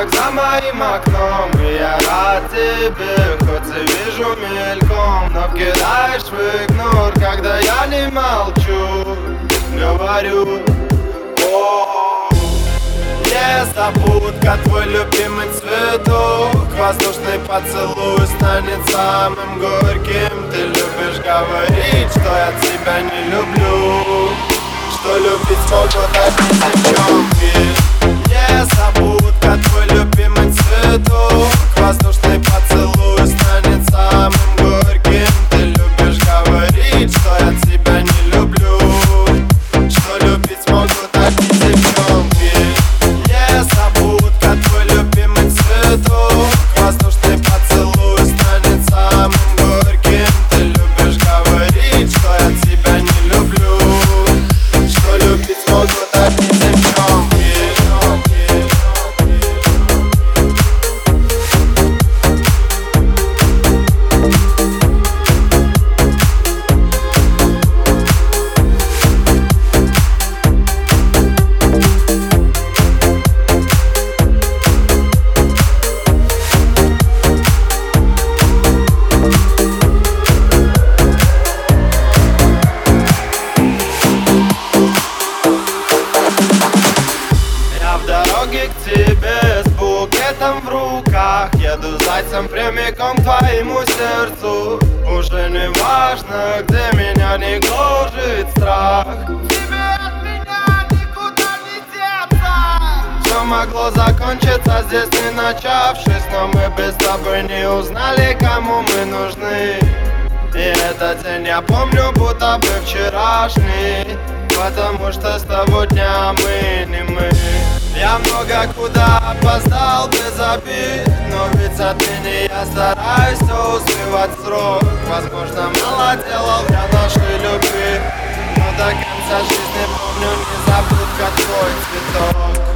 как за моим окном И я рад тебе, хоть и вижу мельком Но вкидаешь в игнор, когда я не молчу Говорю, Незабудка, твой любимый цветок Воздушный поцелуй станет самым горьким Ты любишь говорить, что я тебя не люблю Что любить могут одни девчонки Что любить могут одни девчонки к твоему сердцу. Уже не важно, где меня не гложет страх. Тебе от меня никуда не деться. Все могло закончиться здесь не начавшись Но мы без тобой не узнали, кому мы нужны. И этот день я помню, будто бы вчерашний Потому что с того дня мы не мы. Я много куда опоздал без обид Но ведь отныне я стараюсь все успевать срок. Возможно, мало делал для нашей любви Но до конца жизни помню незабудка твой цветок